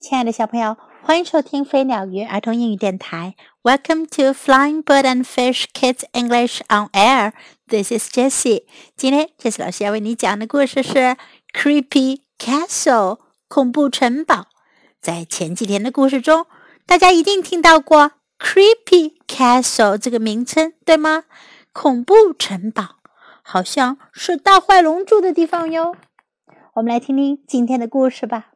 亲爱的小朋友，欢迎收听飞鸟鱼儿童英语电台。Welcome to Flying Bird and Fish Kids English on Air. This is Jessie. 今天，Jessie 老师要为你讲的故事是《Creepy Castle》恐怖城堡。在前几天的故事中，大家一定听到过 “Creepy Castle” 这个名称，对吗？恐怖城堡，好像是大坏龙住的地方哟。我们来听听今天的故事吧。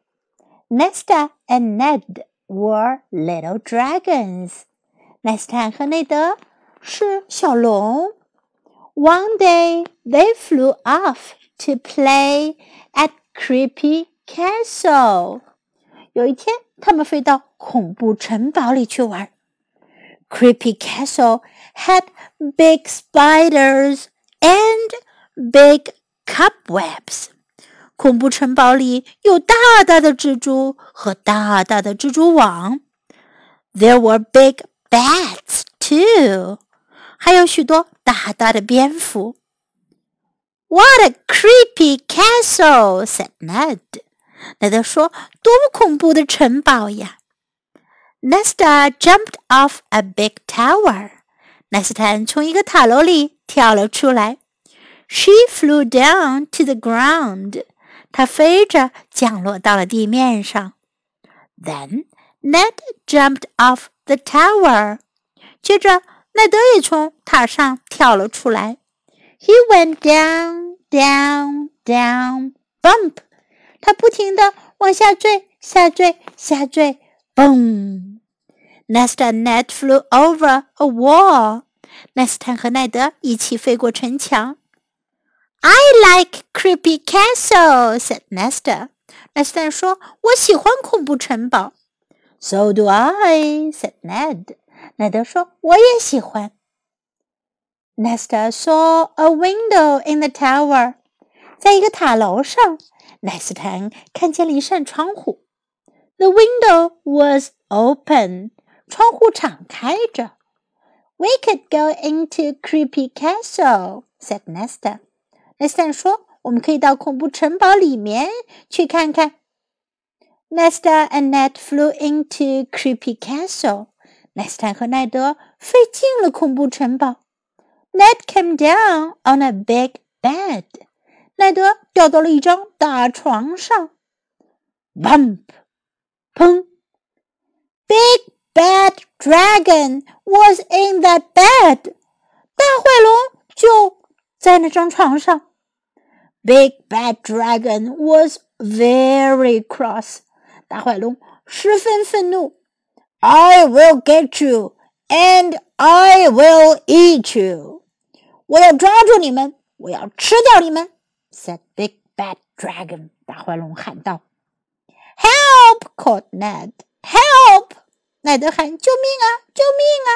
Nesta and Ned were little dragons. Nesta 和内德是小龙。One day they flew off to play at Creepy Castle. 有一天，他们飞到恐怖城堡里去玩。Creepy Castle had big spiders and big cobwebs. 恐怖城堡里有大大的蜘蛛和大大的蜘蛛网。There were big bats too，还有许多大大的蝙蝠。What a creepy castle！said Ned。奈德说：“多么恐怖的城堡呀！”Nesta jumped off a big tower。奈斯坦从一个塔楼里跳了出来。She flew down to the ground。 它飞着降落到了地面上。Then Ned jumped off the tower。接着，奈德也从塔上跳了出来。He went down, down, down, bump。他不停地往下坠，下坠，下坠，boom。！Nest and Ned flew over a wall。奈斯坦和奈德一起飞过城墙。I like creepy castle," said Nesta. Nesta 说：“我喜欢恐怖城堡。” So do I," said Ned. 奈德说：“我也喜欢。” Nesta saw a window in the tower. 在一个塔楼上，奈斯坦看见了一扇窗户。The window was open. 窗户敞开着。We could go into creepy castle," said Nesta. 奈斯坦说：“我们可以到恐怖城堡里面去看看。” Nesta and Ned flew into creepy castle. 奈斯坦和奈德飞进了恐怖城堡。Ned came down on a big bed. 奈德掉到了一张大床上。Bump，砰！Big bad dragon was in that bed. 大坏龙就 在那张床上。Big Bad Dragon was very cross. 大坏龙十分愤怒。I will get you, and I will eat you. 我要抓住你们，我要吃掉你们。said Big Bad Dragon. 大坏龙喊道。Help! called Ned. Help! 奈德喊：“救命啊！救命啊！”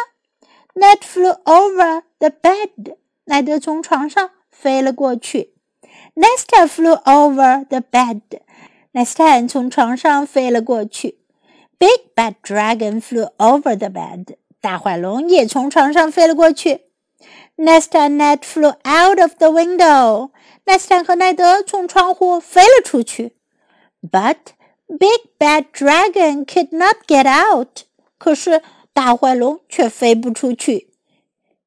Ned flew over the bed. 奈德从床上飞了过去。Nesta flew over the bed. Nesta 从床上飞了过去。Big bad dragon flew over the bed. 大坏龙也从床上飞了过去。Nesta and Ned flew out of the window. Nesta 和奈德从窗户飞了出去。But Big bad dragon could not get out. 可是大坏龙却飞不出去。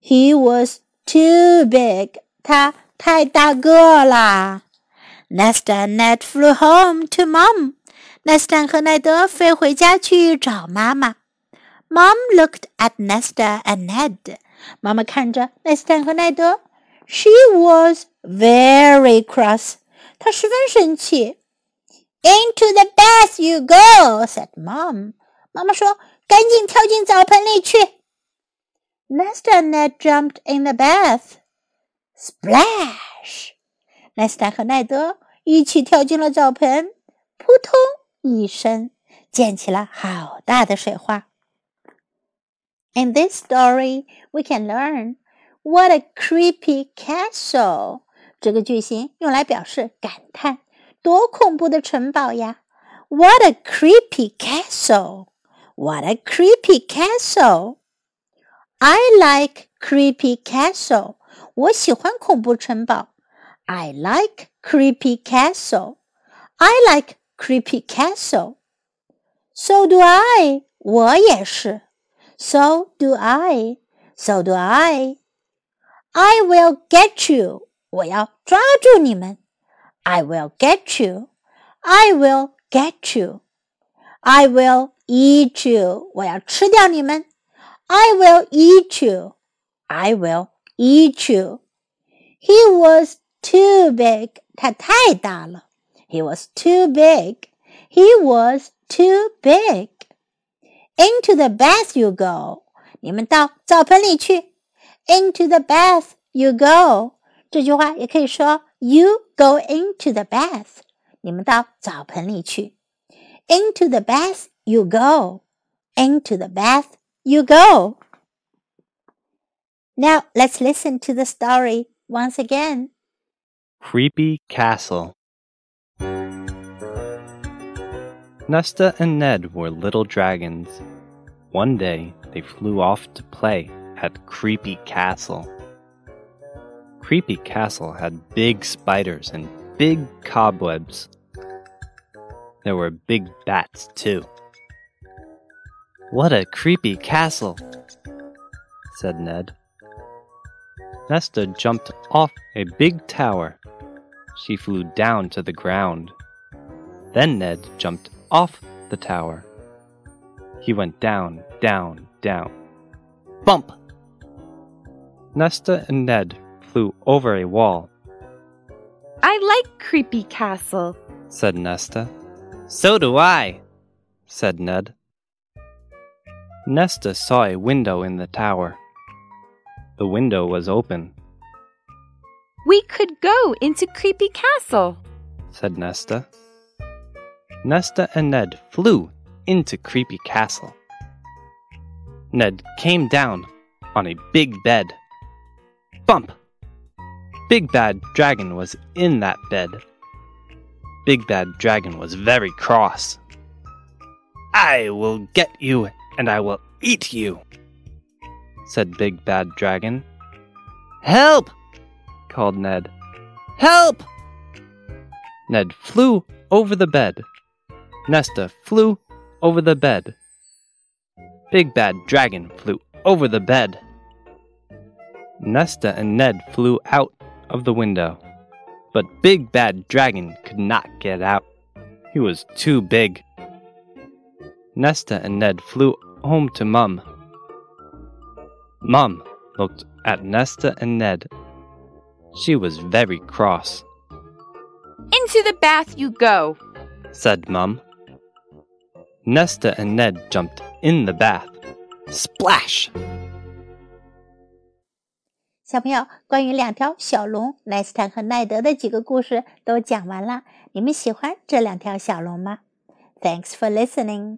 He was too big. 他太大个啦！Nesta and Ned flew home to mom. Nesta 和奈德飞回家去找妈妈。Mom looked at Nesta and Ned. 妈妈看着 Nesta 和奈德。She was very cross. 她十分生气。Into the bath you go, said Mom. 妈妈说：“赶紧跳进澡盆里去。” Nesta and Ned jumped in the bath. Splash！奈斯坦和奈德一起跳进了澡盆，扑通一声，溅起了好大的水花。In this story, we can learn what a creepy castle。这个句型用来表示感叹，多恐怖的城堡呀！What a creepy castle! What a creepy castle! I like creepy castle. 我喜欢恐怖城堡。I like creepy castle. I like creepy castle. So do I，我也是。So do I. So do I. I will get you. 我要抓住你们。I will get you. I will get you. I will eat you. 我要吃掉你们。 I will eat you. I will eat you. He was too big. 他太大了。He was too big. He was too big. Into the bath you go. 你们到澡盆里去。Into the bath you go. 这句话也可以说 You go into the bath. 你们到澡盆里去。Into the bath you go. Into the bath you go. Now let's listen to the story once again. Creepy Castle. Nesta and Ned were little dragons. One day they flew off to play at Creepy Castle. Creepy Castle had big spiders and big cobwebs. There were big bats, too. What a creepy castle, said Ned. Nesta jumped off a big tower. She flew down to the ground. Then Ned jumped off the tower. He went down, down, down. Bump! Nesta and Ned flew over a wall, I like Creepy Castle. said Nesta. So do I, said Ned. Nesta saw a window in the tower. The window was open, We could go into Creepy Castle. said Nesta. Nesta and Ned flew into Creepy Castle. Ned came down on a big bed. Bump! Big Bad Dragon was in that bed. Big Bad Dragon was very cross. I will get you and I will eat you, said Big Bad Dragon. Help! called Ned. Help! Ned flew over the bed. Nesta flew over the bed. Big Bad Dragon flew over the bed. Nesta and Ned flew out of the window. But Big Bad Dragon could not get out. He was too big. Nesta and Ned flew home to Mum. Mum looked at Nesta and Ned. She was very cross, Into the bath you go. said Mum. Nesta and Ned jumped in the bath. Splash! 小朋友，关于两条小龙莱斯坦和奈德的几个故事都讲完了。你们喜欢这两条小龙吗？Thanks for listening.